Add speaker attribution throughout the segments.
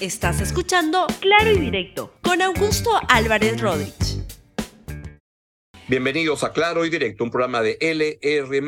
Speaker 1: Estás escuchando Claro y Directo con Augusto Álvarez Rodríguez.
Speaker 2: Bienvenidos a Claro y Directo, un programa de LR.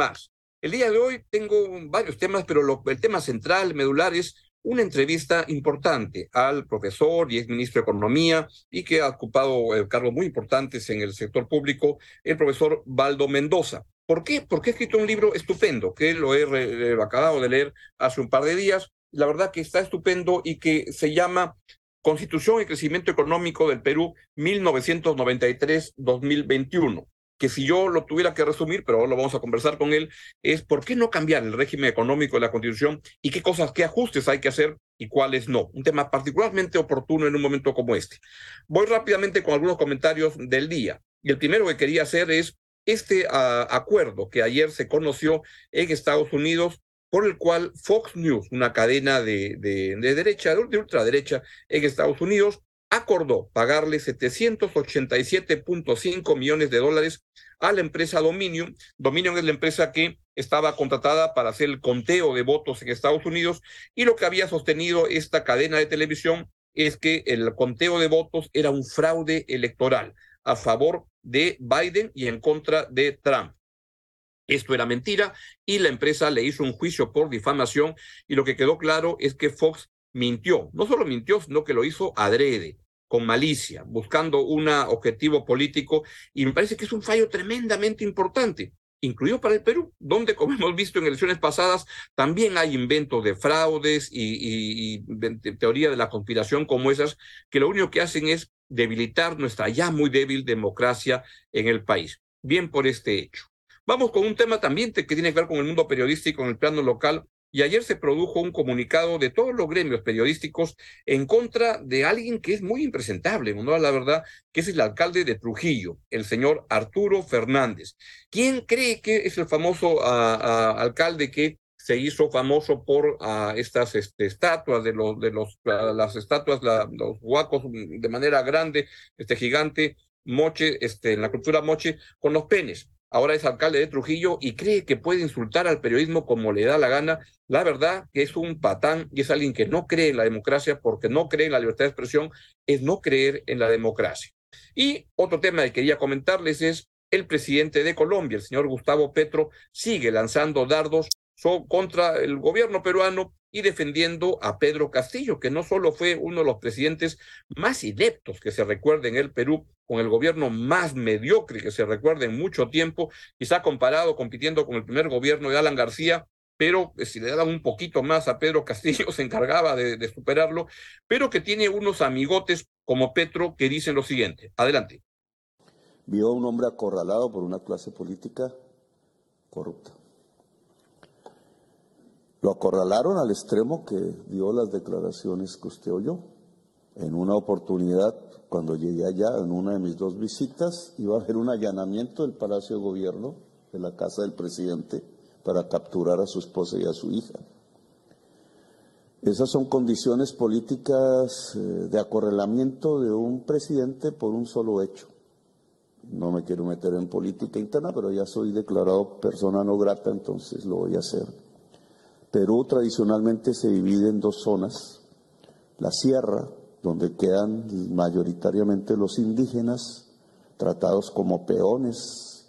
Speaker 2: El día de hoy tengo varios temas, pero el tema central, medular, es una entrevista importante al profesor y ex ministro de Economía y que ha ocupado eh, cargos muy importantes en el sector público, el profesor Baldo Mendoza. ¿Por qué? Porque ha escrito un libro estupendo que lo he acabado de leer hace un par de días. La verdad que está estupendo y que se llama Constitución y Crecimiento Económico del Perú 1993-2021 que si yo lo tuviera que resumir, pero ahora lo vamos a conversar con él, es por qué no cambiar el régimen económico de la Constitución y qué cosas, qué ajustes hay que hacer y cuáles no. Un tema particularmente oportuno en un momento como este. Voy rápidamente con algunos comentarios del día. Y el primero que quería hacer es este ah, acuerdo que ayer se conoció en Estados Unidos por el cual Fox News, una cadena de, de, de derecha, de ultraderecha en Estados Unidos, acordó pagarle 787.5 millones de dólares a la empresa Dominion. Dominion es la empresa que estaba contratada para hacer el conteo de votos en Estados Unidos y lo que había sostenido esta cadena de televisión es que el conteo de votos era un fraude electoral a favor de Biden y en contra de Trump. Esto era mentira y la empresa le hizo un juicio por difamación y lo que quedó claro es que Fox mintió. No solo mintió, sino que lo hizo adrede, con malicia, buscando un objetivo político, y me parece que es un fallo tremendamente importante, incluido para el Perú, donde, como hemos visto en elecciones pasadas, también hay inventos de fraudes y, teoría de la conspiración como esas, que lo único que hacen es debilitar nuestra ya muy débil democracia en el país. Bien por este hecho. Vamos con un tema también que tiene que ver con el mundo periodístico en el plano local, y ayer se produjo un comunicado de todos los gremios periodísticos en contra de alguien que es muy impresentable, no la verdad, que es el alcalde de Trujillo, el señor Arturo Fernández. ¿Quién cree que es el famoso alcalde que se hizo famoso por estas este, estatuas de los de los las estatuas los huacos de manera grande este gigante moche este en la cultura moche con los penes ahora es alcalde de Trujillo y cree que puede insultar al periodismo como le da la gana, la verdad que es un patán y es alguien que no cree en la democracia porque no cree en la libertad de expresión, es no creer en la democracia. Y otro tema que quería comentarles es el presidente de Colombia, el señor Gustavo Petro, sigue lanzando dardos contra el gobierno peruano y defendiendo a Pedro Castillo, que no solo fue uno de los presidentes más ineptos que se recuerda en el Perú, con el gobierno más mediocre que se recuerda en mucho tiempo, quizá comparado, compitiendo con el primer gobierno de Alan García, pero eh, si le daban un poquito más a Pedro Castillo se encargaba de, de superarlo, pero que tiene unos amigotes como Petro que dicen lo siguiente. Adelante.
Speaker 3: Vio a un hombre acorralado por una clase política corrupta. Lo acorralaron al extremo que dio las declaraciones que usted oyó. En una oportunidad, cuando llegué allá, en una de mis dos visitas, iba a haber un allanamiento del Palacio de Gobierno, de la casa del presidente, para capturar a su esposa y a su hija. Esas son condiciones políticas eh, de acorralamiento de un presidente por un solo hecho. No me quiero meter en política interna, pero ya soy declarado persona no grata, entonces lo voy a hacer. Perú tradicionalmente se divide en dos zonas, la sierra, donde quedan mayoritariamente los indígenas, tratados como peones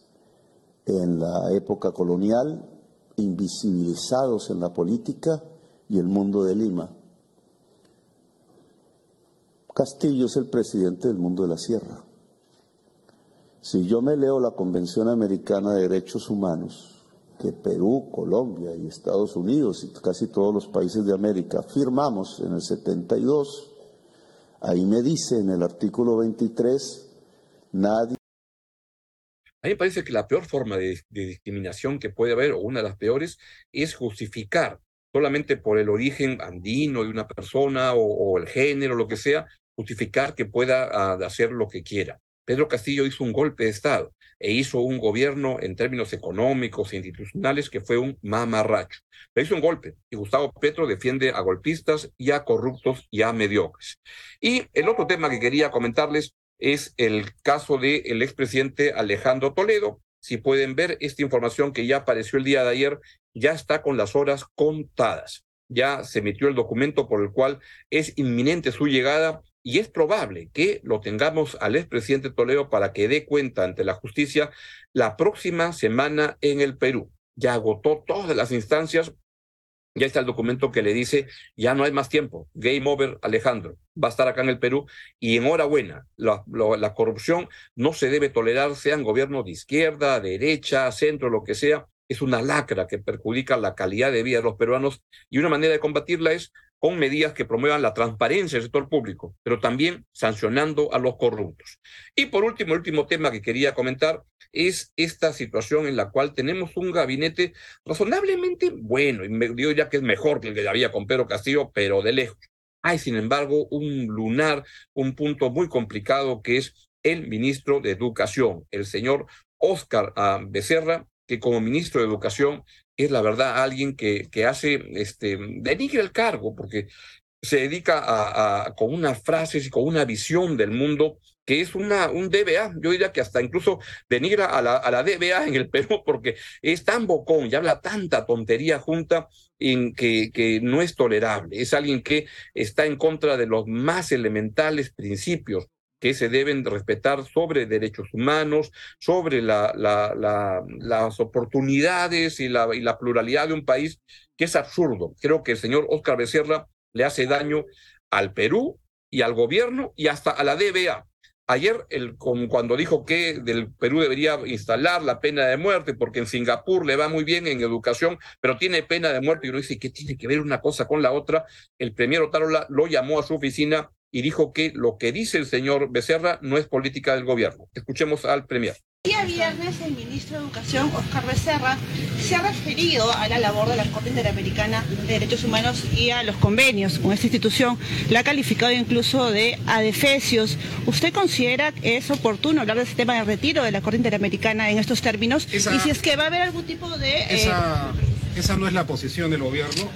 Speaker 3: en la época colonial, invisibilizados en la política y el mundo de Lima. Castillo es el presidente del mundo de la sierra. Si yo me leo la Convención Americana de Derechos Humanos, que Perú, Colombia y Estados Unidos y casi todos los países de América firmamos en el 72, ahí me dice en el artículo 23, nadie...
Speaker 2: A mí me parece que la peor forma de, discriminación que puede haber, o una de las peores, es justificar solamente por el origen andino de una persona o, el género, lo que sea, justificar que pueda ah, hacer lo que quiera. Pedro Castillo hizo un golpe de Estado e hizo un gobierno en términos económicos e institucionales que fue un mamarracho. Le hizo un golpe y Gustavo Petro defiende a golpistas y a corruptos y a mediocres. Y el otro tema que quería comentarles es el caso del el expresidente Alejandro Toledo. Si pueden ver esta información que ya apareció el día de ayer, ya está con las horas contadas. ya se emitió el documento por el cual es inminente su llegada y es probable que lo tengamos al expresidente Toledo para que dé cuenta ante la justicia la próxima semana en el Perú. Ya agotó todas las instancias, ya está el documento que le dice, ya no hay más tiempo, game over Alejandro, va a estar acá en el Perú. Y enhorabuena, la, la corrupción no se debe tolerar, sean gobiernos de izquierda, derecha, centro, lo que sea, es una lacra que perjudica la calidad de vida de los peruanos y una manera de combatirla es con medidas que promuevan la transparencia del sector público, pero también sancionando a los corruptos. Y por último, el último tema que quería comentar es esta situación en la cual tenemos un gabinete razonablemente bueno, y me digo ya que es mejor que el que había con Pedro Castillo, pero de lejos. Hay, sin embargo, un lunar, un punto muy complicado que es el ministro de Educación, el señor Oscar ah, Becerra, que como ministro de Educación es la verdad alguien que, que hace, este, denigra el cargo, porque se dedica a, con unas frases y con una visión del mundo que es una, un DBA. Yo diría que hasta incluso denigra a la, a la DBA en el Perú porque es tan bocón y habla tanta tontería junta en que, que no es tolerable. Es alguien que está en contra de los más elementales principios que se deben respetar sobre derechos humanos, sobre la, la, la, las oportunidades y la, pluralidad de un país, que es absurdo. Creo que el señor Oscar Becerra le hace daño al Perú y al gobierno y hasta a la DBA. Ayer, cuando dijo que del Perú debería instalar la pena de muerte, porque en Singapur le va muy bien en educación, pero tiene pena de muerte, y uno dice, ¿qué tiene que ver una cosa con la otra? El premier Otárola lo llamó a su oficina y dijo que lo que dice el señor Becerra no es política del gobierno. Escuchemos al Premier.
Speaker 4: El día viernes el ministro de Educación, Oscar Becerra, se ha referido a la labor de la Corte Interamericana de Derechos Humanos y a los convenios con esta institución. La ha calificado incluso de adefesios. ¿Usted considera que es oportuno hablar de ese tema de retiro de la Corte Interamericana en estos términos?
Speaker 5: Esa,
Speaker 4: y si es que va a haber algún tipo de...
Speaker 5: Esa, eh... esa no es la posición del gobierno.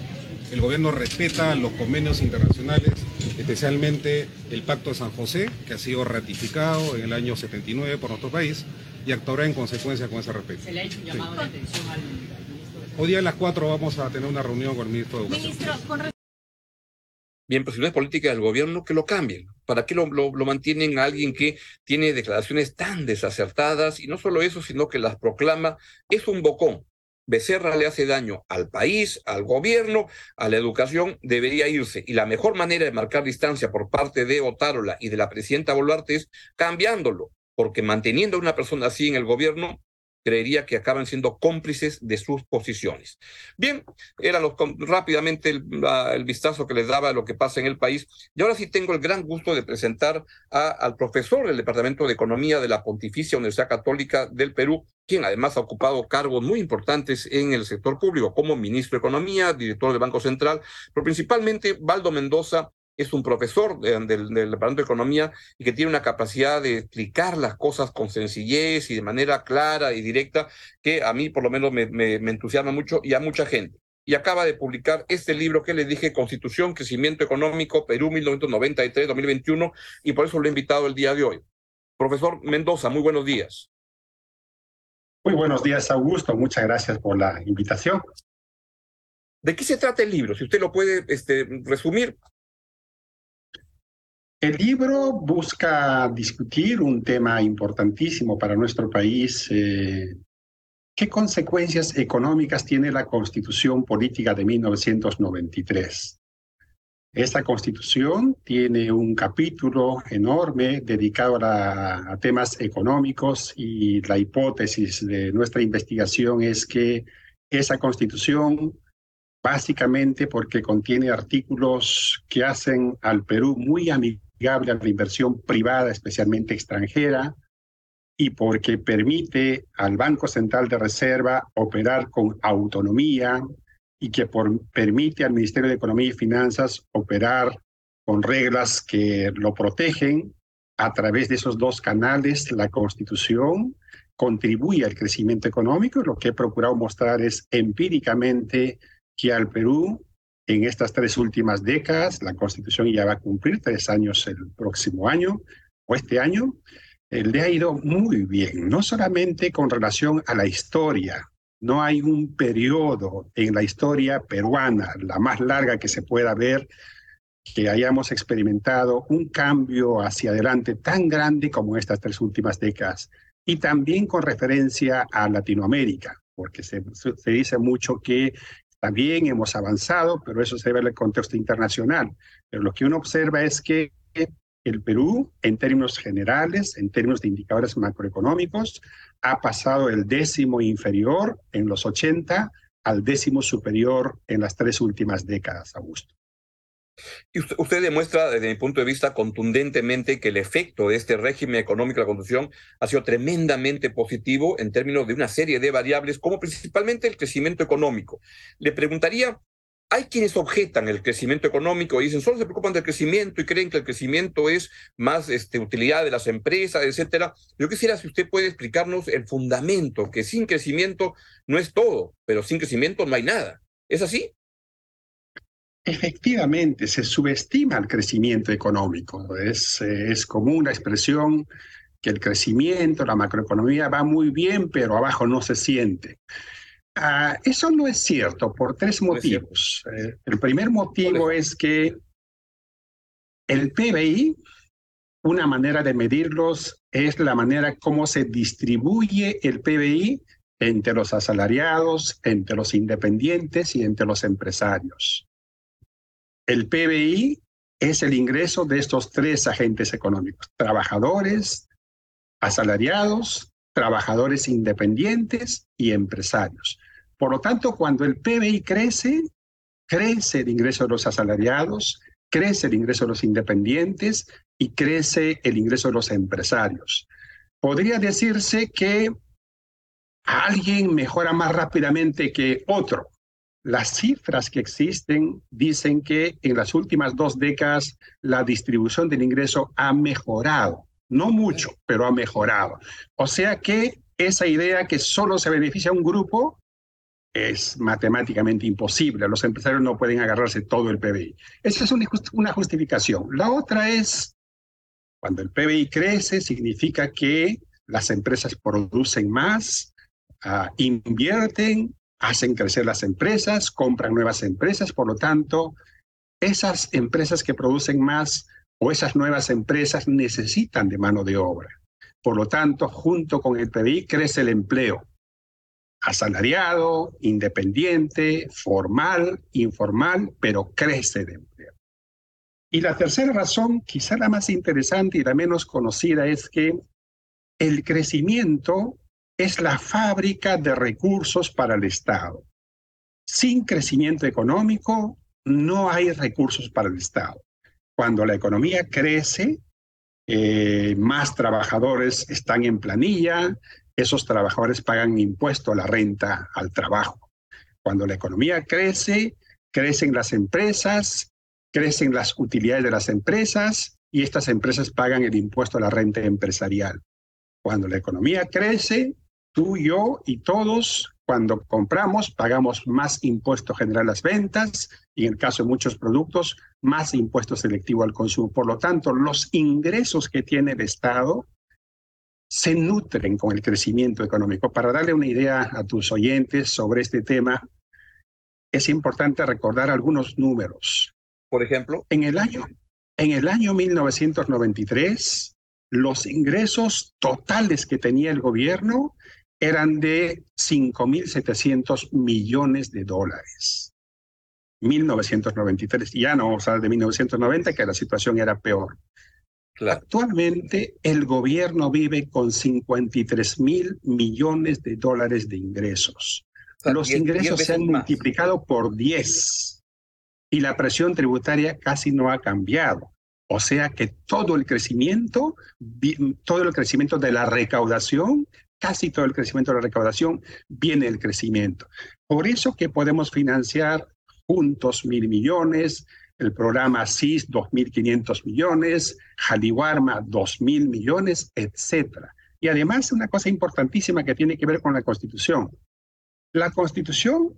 Speaker 5: El gobierno respeta los convenios internacionales, especialmente el Pacto de San José, que ha sido ratificado en el año 79 por nuestro país y actuará en consecuencia con ese respeto.
Speaker 6: ¿Se le ha hecho un llamado sí. de atención al ministro?
Speaker 5: Hoy día a las 4 vamos a tener una reunión con el ministro de Educación.
Speaker 6: Ministro, con...
Speaker 2: Bien, pero si no es política del gobierno, que lo cambien. ¿Para qué lo, lo, lo, mantienen a alguien que tiene declaraciones tan desacertadas? Y no solo eso, sino que las proclama. Es un bocón. Becerra le hace daño al país, al gobierno, a la educación, debería irse. Y la mejor manera de marcar distancia por parte de Otárola y de la presidenta Boluarte es cambiándolo, porque manteniendo a una persona así en el gobierno, creería que acaban siendo cómplices de sus posiciones. Bien, era los, rápidamente el, vistazo que les daba a lo que pasa en el país. Y ahora sí tengo el gran gusto de presentar al profesor del Departamento de Economía de la Pontificia Universidad Católica del Perú, quien además ha ocupado cargos muy importantes en el sector público, como ministro de Economía, director del Banco Central, pero principalmente Valdo Mendoza, es un profesor del, del, Departamento de Economía y que tiene una capacidad de explicar las cosas con sencillez y de manera clara y directa que a mí por lo menos me, me, me entusiasma mucho y a mucha gente. Y acaba de publicar este libro que les dije, Constitución, Crecimiento Económico, Perú 1993-2021, y por eso lo he invitado el día de hoy. Profesor Mendoza, muy buenos días.
Speaker 7: Muy buenos días, Augusto. Muchas gracias por la invitación.
Speaker 2: ¿De qué se trata el libro? Si usted lo puede este, resumir.
Speaker 7: El libro busca discutir un tema importantísimo para nuestro país. Eh, ¿Qué consecuencias económicas tiene la Constitución Política de 1993? Esta Constitución tiene un capítulo enorme dedicado a, temas económicos y la hipótesis de nuestra investigación es que esa Constitución básicamente porque contiene artículos que hacen al Perú muy amigable a la inversión privada, especialmente extranjera, y porque permite al Banco Central de Reserva operar con autonomía y que permite al Ministerio de Economía y Finanzas operar con reglas que lo protegen a través de esos dos canales, la Constitución contribuye al crecimiento económico. Lo que he procurado mostrar es empíricamente que al Perú en estas tres últimas décadas, la Constitución ya va a cumplir tres años el próximo año o este año, eh, le ha ido muy bien, no solamente con relación a la historia no hay un periodo en la historia peruana, la más larga que se pueda ver, que hayamos experimentado un cambio hacia adelante tan grande como estas tres últimas décadas. Y también con referencia a Latinoamérica, porque se, se dice mucho que también hemos avanzado, pero eso se ve en el contexto internacional. Pero lo que uno observa es que el Perú, en términos generales, en términos de indicadores macroeconómicos, ha pasado el décimo inferior en los 80 al décimo superior en las tres últimas décadas, Augusto.
Speaker 2: Y usted, demuestra, desde mi punto de vista, contundentemente que el efecto de este régimen económico de la Constitución ha sido tremendamente positivo en términos de una serie de variables, como principalmente el crecimiento económico. Le preguntaría hay quienes objetan el crecimiento económico y dicen, solo se preocupan del crecimiento y creen que el crecimiento es más este, utilidad de las empresas, etcétera. Yo quisiera si usted puede explicarnos el fundamento, que sin crecimiento no es todo, pero sin crecimiento no hay nada. ¿Es así?
Speaker 7: Efectivamente, se subestima el crecimiento económico. Es, es como una expresión que el crecimiento, la macroeconomía va muy bien, pero abajo no se siente. Ah, eso no es cierto por tres motivos. Eh, el primer motivo es que el PBI, una manera de medirlos es la manera como se distribuye el PBI entre los asalariados, entre los independientes y entre los empresarios. El PBI es el ingreso de estos tres agentes económicos, trabajadores, asalariados trabajadores independientes y empresarios. Por lo tanto, cuando el PBI crece, crece el ingreso de los asalariados, crece el ingreso de los independientes y crece el ingreso de los empresarios. Podría decirse que alguien mejora más rápidamente que otro. Las cifras que existen dicen que en las últimas dos décadas la distribución del ingreso ha mejorado. No mucho, pero ha mejorado. O sea que esa idea que solo se beneficia a un grupo es matemáticamente imposible. Los empresarios no pueden agarrarse todo el PBI. Esa es una justificación. La otra es, cuando el PBI crece, significa que las empresas producen más, ah, invierten, hacen crecer las empresas, compran nuevas empresas, por lo tanto, esas empresas que producen más o esas nuevas empresas necesitan de mano de obra. Por lo tanto, junto con el PBI crece el empleo, asalariado, independiente, formal, informal, pero crece el empleo. Y la tercera razón, quizá la más interesante y la menos conocida, es que el crecimiento es la fábrica de recursos para el Estado. Sin crecimiento económico, no hay recursos para el Estado. Cuando la economía crece, eh, más trabajadores están en planilla, esos trabajadores pagan impuesto a la renta, al trabajo. Cuando la economía crece, crecen las empresas, crecen las utilidades de las empresas y estas empresas pagan el impuesto a la renta empresarial. Cuando la economía crece, tú, yo y todos cuando compramos, pagamos más impuesto general a las ventas y en el caso de muchos productos, más impuesto selectivo al consumo. Por lo tanto, los ingresos que tiene el Estado se nutren con el crecimiento económico. Para darle una idea a tus oyentes sobre este tema, es importante recordar algunos números.
Speaker 2: Por ejemplo,
Speaker 7: en el año, en el año 1993, los ingresos totales que tenía el gobierno eran de 5.700 millones de dólares. 1993, ya no vamos a hablar de 1990, que la situación era peor. Actualmente el gobierno vive con 53 mil millones de dólares de ingresos. Los ingresos se han multiplicado por 10 y la presión tributaria casi no ha cambiado. O sea que todo el crecimiento, todo el crecimiento de la recaudación casi todo el crecimiento de la recaudación viene del crecimiento. Por eso que podemos financiar juntos mil millones, el programa CIS 2.500 millones, Jaliwarma 2.000 millones, etc. Y además una cosa importantísima que tiene que ver con la Constitución. La Constitución,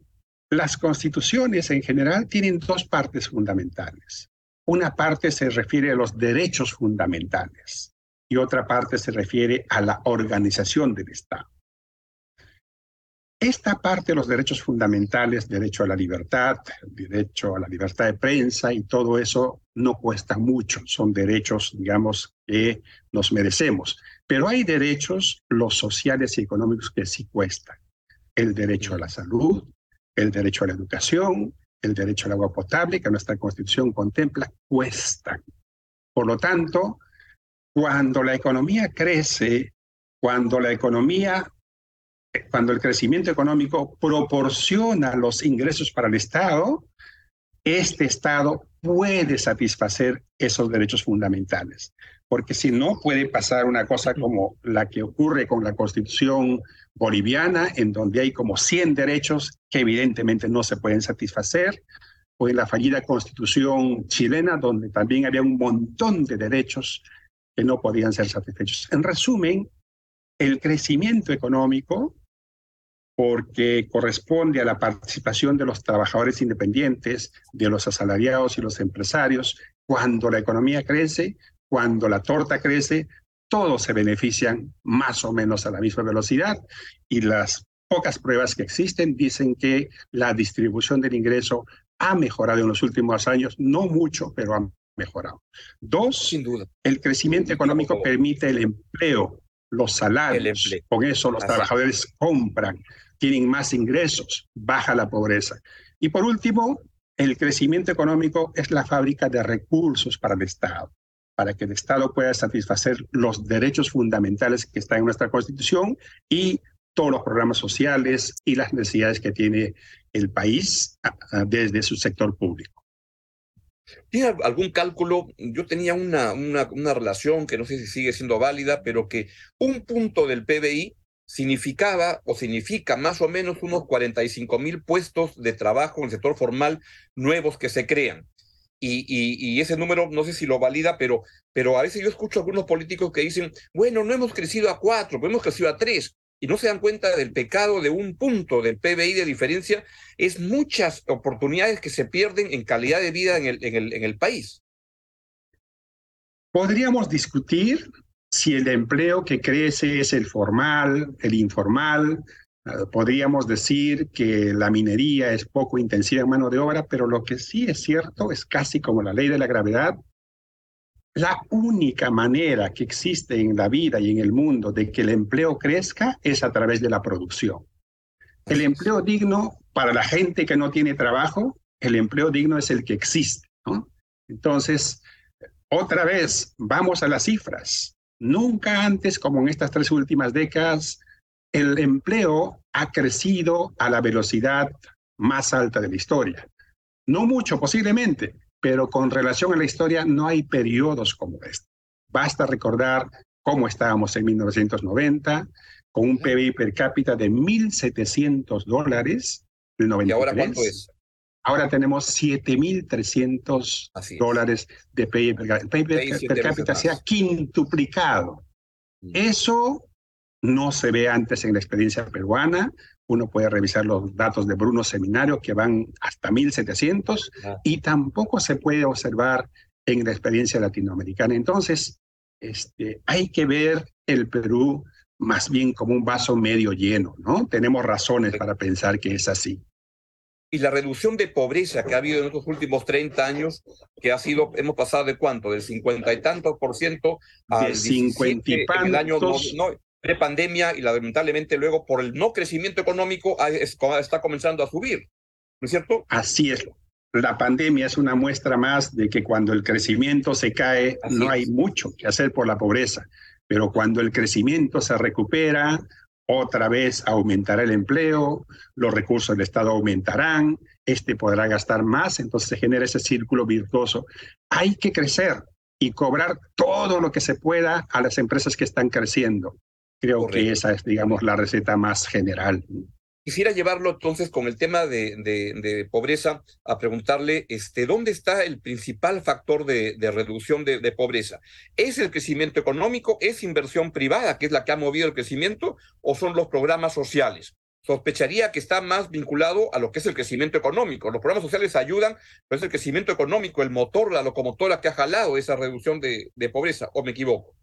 Speaker 7: las constituciones en general tienen dos partes fundamentales. Una parte se refiere a los derechos fundamentales y otra parte se refiere a la organización del Estado. esta parte de los derechos fundamentales, derecho a la libertad, derecho a la libertad de prensa y todo eso no cuesta mucho, son derechos, digamos, que nos merecemos. Pero hay derechos, los sociales y económicos, que sí cuestan. El derecho a la salud, el derecho a la educación, el derecho al agua potable, que nuestra constitución contempla, cuestan. Por lo tanto, cuando la economía crece, cuando la economía cuando el crecimiento económico proporciona los ingresos para el Estado, este Estado puede satisfacer esos derechos fundamentales. Porque si no, puede pasar una cosa como la que ocurre con la constitución boliviana, en donde hay como 100 derechos que evidentemente no se pueden satisfacer, o en la fallida constitución chilena, donde también había un montón de derechos que no podían ser satisfechos. En resumen, el crecimiento económico porque corresponde a la participación de los trabajadores independientes, de los asalariados y los empresarios. Cuando la economía crece, cuando la torta crece, todos se benefician más o menos a la misma velocidad y las pocas pruebas que existen dicen que la distribución del ingreso ha mejorado en los últimos años, no mucho, pero ha mejorado. Dos,
Speaker 2: Sin duda.
Speaker 7: el crecimiento económico permite el empleo, los salarios. Con eso los trabajadores compran, tienen más ingresos, baja la pobreza. Y por último, el crecimiento económico es la fábrica de recursos para el Estado, para que el Estado pueda satisfacer los derechos fundamentales que están en nuestra Constitución y todos los programas sociales y las necesidades que tiene el país desde su sector público.
Speaker 2: ¿Tiene algún cálculo? Yo tenía una, una, relación que no sé si sigue siendo válida, pero que un punto del PBI significaba o significa más o menos unos 45 mil puestos de trabajo en el sector formal nuevos que se crean. Y, y, ese número no sé si lo valida, pero, pero a veces yo escucho a algunos políticos que dicen, bueno, no hemos crecido a cuatro, pero hemos crecido a tres, y no se dan cuenta del pecado de un punto del PBI de diferencia, es muchas oportunidades que se pierden en calidad de vida en el, en el, en el país.
Speaker 7: Podríamos discutir si el empleo que crece es el formal, el informal, eh, podríamos decir que la minería es poco intensiva en mano de obra, pero lo que sí es cierto es casi como la ley de la gravedad. La única manera que existe en la vida y en el mundo de que el empleo crezca es a través de la producción. El empleo digno para la gente que no tiene trabajo, el empleo digno es el que existe. Entonces, otra vez, vamos a las cifras. Nunca antes, como en estas tres últimas décadas, el empleo ha crecido a la velocidad más alta de la historia. No mucho, posiblemente, pero con relación a la historia no hay periodos como este. Basta recordar cómo estábamos en 1990, con un PBI per cápita de 1.700 dólares.
Speaker 2: ¿Y ahora cuánto es?
Speaker 7: Ahora tenemos 7.300 dólares de PIB per cápita. El PIB per, cápita se ha quintuplicado. Mm. Eso no se ve antes en la experiencia peruana. Uno puede revisar los datos de Bruno Seminario que van hasta 1.700 ah. y tampoco se puede observar en la experiencia latinoamericana. Entonces, este, hay que ver el Perú más bien como un vaso medio lleno, ¿no? Tenemos razones para pensar que es así
Speaker 2: y la reducción de pobreza que ha habido en estos últimos 30 años, que ha sido, hemos pasado de cuánto, del 50 y tantos por ciento
Speaker 7: al 50 y
Speaker 2: en el año no, pre-pandemia y lamentablemente luego por el no crecimiento económico está comenzando a subir, ¿no es cierto?
Speaker 7: Así es. La pandemia es una muestra más de que cuando el crecimiento se cae, no hay mucho que hacer por la pobreza, pero cuando el crecimiento se recupera, otra vez aumentará el empleo, los recursos del Estado aumentarán, este podrá gastar más, entonces se genera ese círculo virtuoso. Hay que crecer y cobrar todo lo que se pueda a las empresas que están creciendo. Creo que esa es, digamos, la receta más general.
Speaker 2: Quisiera llevarlo entonces con el tema de, de, pobreza a preguntarle, este, ¿dónde está el principal factor de, reducción de, pobreza? ¿Es el crecimiento económico? ¿Es inversión privada, que es la que ha movido el crecimiento? ¿O son los programas sociales? Sospecharía que está más vinculado a lo que es el crecimiento económico. Los programas sociales ayudan, pero es el crecimiento económico, el motor, la locomotora que ha jalado esa reducción de pobreza, ¿o me equivoco?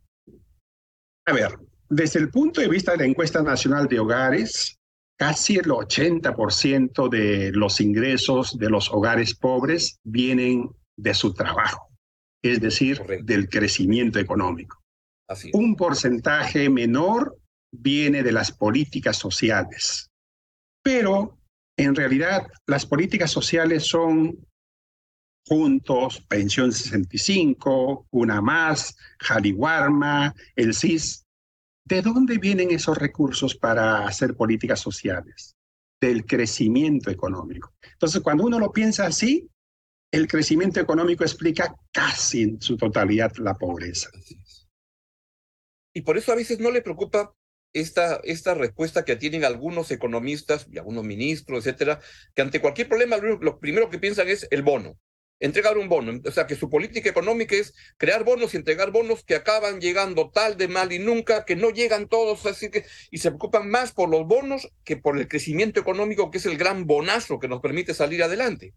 Speaker 7: A ver, desde el punto de vista de la encuesta nacional de hogares, casi el 80% de los ingresos de los hogares pobres vienen de su trabajo, es decir, del crecimiento económico. Un porcentaje menor viene de las políticas sociales, pero en realidad las políticas sociales son juntos, Pensión 65, Una Más, Jaliwarma, el CIS, ¿De dónde vienen esos recursos para hacer políticas sociales? Del crecimiento económico. Entonces, cuando uno lo piensa así, el crecimiento económico explica casi en su totalidad la pobreza.
Speaker 2: Y por eso a veces no le preocupa esta, esta respuesta que tienen algunos economistas y algunos ministros, etcétera, que ante cualquier problema lo primero que piensan es el bono entregar un bono. O sea, que su política económica es crear bonos y entregar bonos que acaban llegando tal de mal y nunca, que no llegan todos, así que, y se preocupan más por los bonos que por el crecimiento económico, que es el gran bonazo que nos permite salir adelante.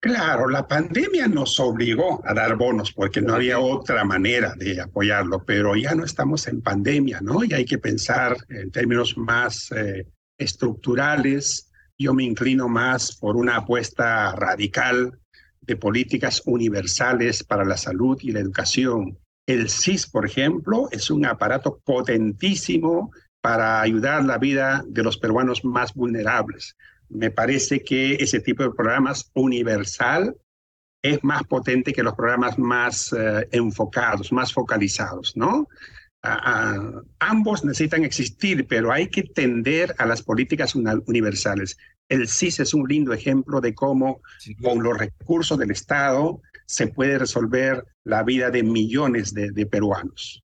Speaker 7: Claro, la pandemia nos obligó a dar bonos porque no había otra manera de apoyarlo, pero ya no estamos en pandemia, ¿no? Y hay que pensar en términos más eh, estructurales, yo me inclino más por una apuesta radical de políticas universales para la salud y la educación. El CIS, por ejemplo, es un aparato potentísimo para ayudar la vida de los peruanos más vulnerables. Me parece que ese tipo de programas universal es más potente que los programas más eh, enfocados, más focalizados, ¿no? Ambos necesitan existir, pero hay que tender a las políticas universales. El CIS es un lindo ejemplo de cómo con los recursos del Estado se puede resolver la vida de millones de, de peruanos.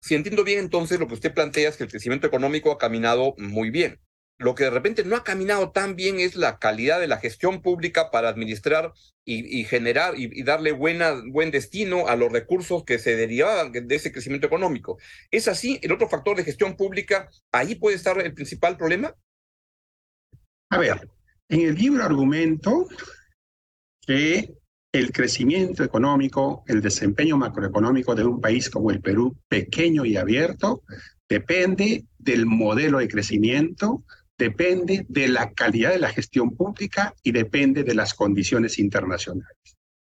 Speaker 2: Si entiendo bien, entonces lo que usted plantea es que el crecimiento económico ha caminado muy bien. Lo que de repente no ha caminado tan bien es la calidad de la gestión pública para administrar y, generar y, darle buena, buen destino a los recursos que se derivaban de ese crecimiento económico. ¿Es así? ¿El otro factor de gestión pública, ahí puede estar el principal problema?
Speaker 7: A ver, en el libro argumento que el crecimiento económico, el desempeño macroeconómico de un país como el Perú, pequeño y abierto, depende del modelo de crecimiento, depende de la calidad de la gestión pública y depende de las condiciones internacionales.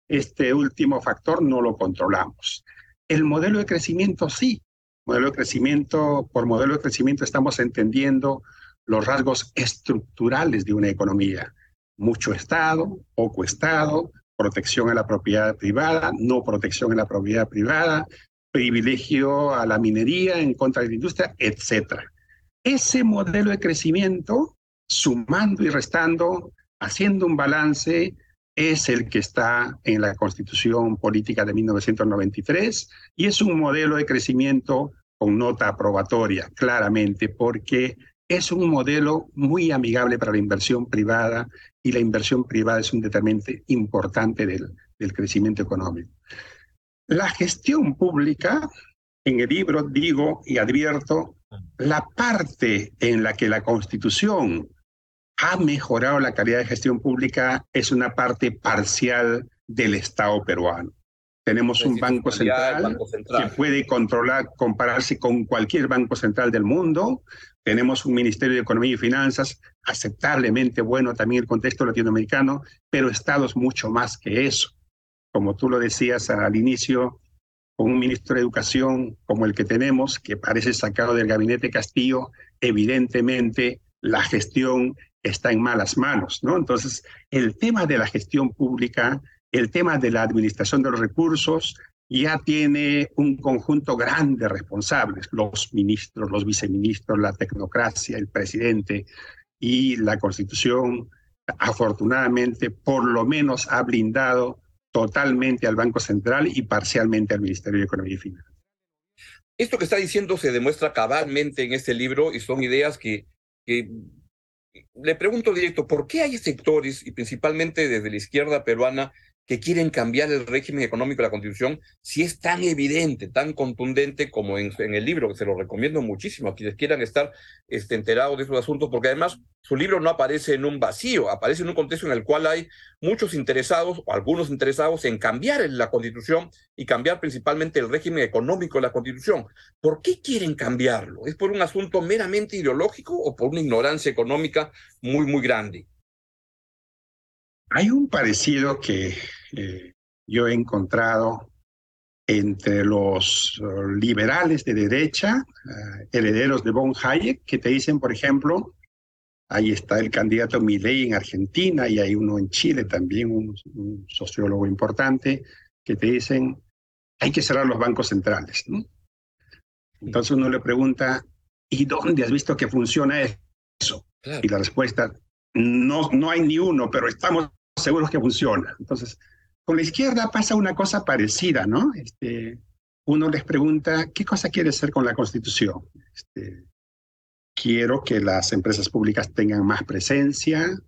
Speaker 7: Este último factor no lo controlamos. El modelo de crecimiento sí. Modelo de crecimiento, por modelo de crecimiento estamos entendiendo los rasgos estructurales de una economía. Mucho Estado, poco Estado, protección a la propiedad privada, no protección a la propiedad privada, privilegio a la minería en contra de la industria, etcétera. Ese modelo de crecimiento, sumando y restando, haciendo un balance, es el que está en la Constitución Política de 1993 y es un modelo de crecimiento con nota aprobatoria, claramente, porque es un modelo muy amigable para la inversión privada y la inversión privada es un determinante importante del, del crecimiento económico. La gestión pública, en el libro digo y advierto, la parte en la que la Constitución ha mejorado la calidad de gestión pública es una parte parcial del Estado peruano. Tenemos un banco central, que puede controlar, compararse con cualquier banco central del mundo. Tenemos un Ministerio de Economía y Finanzas aceptablemente bueno también el contexto latinoamericano, pero estados mucho más que eso. Como tú lo decías al inicio, con un ministro de Educación como el que tenemos, que parece sacado del gabinete Castillo, evidentemente la gestión está en malas manos, ¿no? Entonces, el tema de la gestión pública, el tema de la administración de los recursos, ya tiene un conjunto grande de responsables, los ministros, los viceministros, la tecnocracia, el presidente y la constitución, afortunadamente, por lo menos ha blindado totalmente al Banco Central y parcialmente al Ministerio de Economía y Finanzas.
Speaker 2: Esto que está diciendo se demuestra cabalmente en este libro y son ideas que, que le pregunto directo, ¿por qué hay sectores, y principalmente desde la izquierda peruana, que quieren cambiar el régimen económico de la Constitución si es tan evidente, tan contundente como en, el libro, que se lo recomiendo muchísimo a quienes quieran estar este, enterados de esos asuntos, porque además su libro no aparece en un vacío, aparece en un contexto en el cual hay muchos interesados o algunos interesados en cambiar la Constitución y cambiar principalmente el régimen económico de la Constitución. ¿Por qué quieren cambiarlo? ¿Es por un asunto meramente ideológico o por una ignorancia económica muy, muy grande?
Speaker 7: Hay un parecido que eh, yo he encontrado entre los uh, liberales de derecha, uh, herederos de von Hayek, que te dicen, por ejemplo, ahí está el candidato Milei en Argentina y hay uno en Chile también, un, un sociólogo importante, que te dicen, hay que cerrar los bancos centrales. ¿no? Entonces uno le pregunta, ¿y dónde has visto que funciona eso? Y la respuesta, no, no hay ni uno, pero estamos seguros que funciona. Entonces, con la izquierda pasa una cosa parecida, ¿no? Este, uno les pregunta, ¿qué cosa quiere hacer con la Constitución? Este, quiero que las empresas públicas tengan más presencia,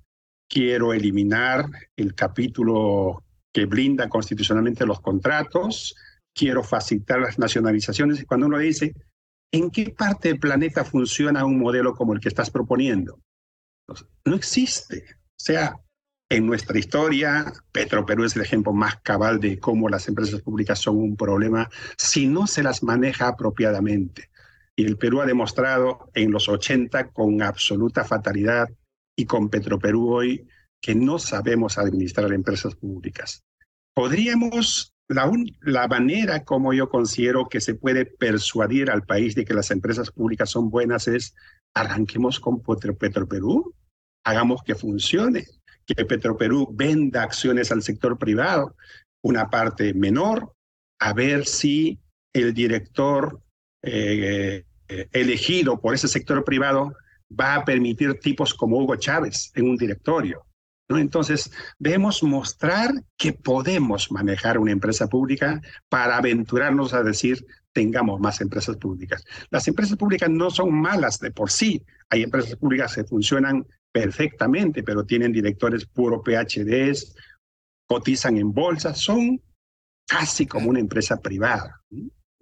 Speaker 7: quiero eliminar el capítulo que blinda constitucionalmente los contratos, quiero facilitar las nacionalizaciones. Y cuando uno dice, ¿en qué parte del planeta funciona un modelo como el que estás proponiendo? no existe. O sea, en nuestra historia, Petroperú es el ejemplo más cabal de cómo las empresas públicas son un problema si no se las maneja apropiadamente. Y el Perú ha demostrado en los 80 con absoluta fatalidad y con Petroperú hoy que no sabemos administrar empresas públicas. Podríamos, la, la manera como yo considero que se puede persuadir al país de que las empresas públicas son buenas es arranquemos con Petroperú, hagamos que funcione que Petroperú venda acciones al sector privado, una parte menor, a ver si el director eh, eh, elegido por ese sector privado va a permitir tipos como Hugo Chávez en un directorio. Entonces, debemos mostrar que podemos manejar una empresa pública para aventurarnos a decir, tengamos más empresas públicas. Las empresas públicas no son malas de por sí. Hay empresas públicas que funcionan perfectamente, pero tienen directores puro PhDs, cotizan en bolsa, son casi como una empresa privada.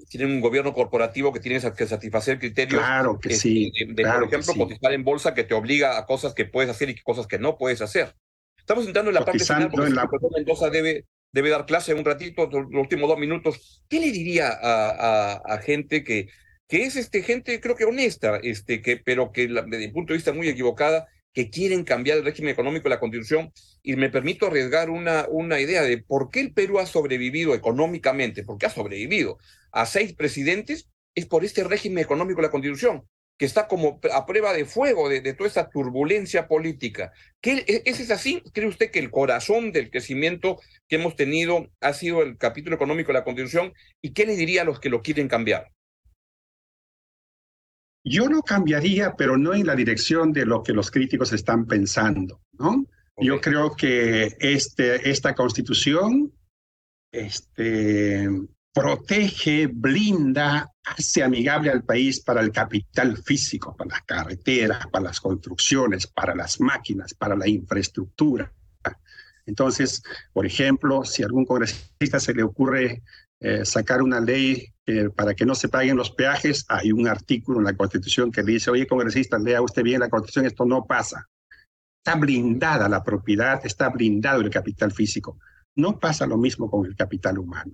Speaker 2: Tienen un gobierno corporativo que tiene que satisfacer criterios.
Speaker 7: Claro que sí.
Speaker 2: De, por ejemplo, cotizar en bolsa que te obliga a cosas que puedes hacer y cosas que no puedes hacer. Estamos entrando en la parte final porque la... Mendoza debe, debe dar clase un ratito, los últimos dos minutos. ¿Qué le diría a, a, gente que, que es este, gente, creo que honesta, este, que, pero que desde mi punto de vista muy equivocada, que quieren cambiar el régimen económico de la Constitución y me permito arriesgar una, una idea de por qué el Perú ha sobrevivido económicamente, porque ha sobrevivido a seis presidentes, es por este régimen económico de la Constitución, que está como a prueba de fuego de, toda esta turbulencia política. ¿Qué, e, ¿Es, ¿Es así? ¿Cree usted que el corazón del crecimiento que hemos tenido ha sido el capítulo económico de la Constitución? ¿Y qué le diría a los que lo quieren cambiar?
Speaker 7: Yo lo cambiaría, pero no en la dirección de lo que los críticos están pensando, ¿no? Yo creo que este, esta constitución este, protege, blinda, hace amigable al país para el capital físico, para las carreteras, para las construcciones, para las máquinas, para la infraestructura. Entonces, por ejemplo, si a algún congresista se le ocurre eh, sacar una ley para que no se paguen los peajes, hay un artículo en la Constitución que dice, oye, congresista, lea usted bien la Constitución, esto no pasa. Está blindada la propiedad, está blindado el capital físico. No pasa lo mismo con el capital humano.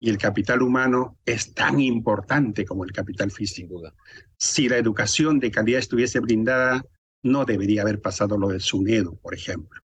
Speaker 7: Y el capital humano es tan importante como el capital físico. Si la educación de calidad estuviese blindada, no debería haber pasado lo de SUNEDO, por ejemplo.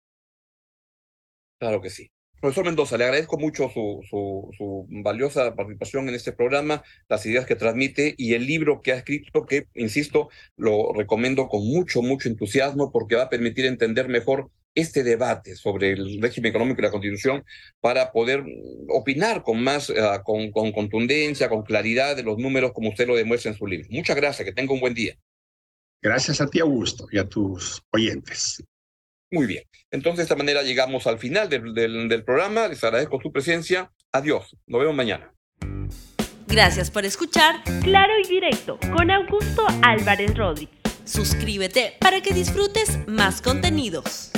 Speaker 2: Claro que sí. Profesor Mendoza, le agradezco mucho su, su, valiosa participación en este programa, las ideas que transmite y el libro que ha escrito, que, insisto, lo recomiendo con mucho, mucho entusiasmo porque va a permitir entender mejor este debate sobre el régimen económico y la constitución para poder opinar con más, ah, con, con contundencia, con claridad de los números como usted lo demuestra en su libro. Muchas gracias, que tenga un buen día.
Speaker 7: Gracias a ti, Augusto, y a tus oyentes.
Speaker 2: Muy bien. Entonces, de esta manera llegamos al final del, del, programa. Les agradezco su presencia. Adiós. Nos vemos mañana.
Speaker 1: Gracias por escuchar Claro y Directo con Augusto Álvarez Rodríguez. Suscríbete para que disfrutes más contenidos.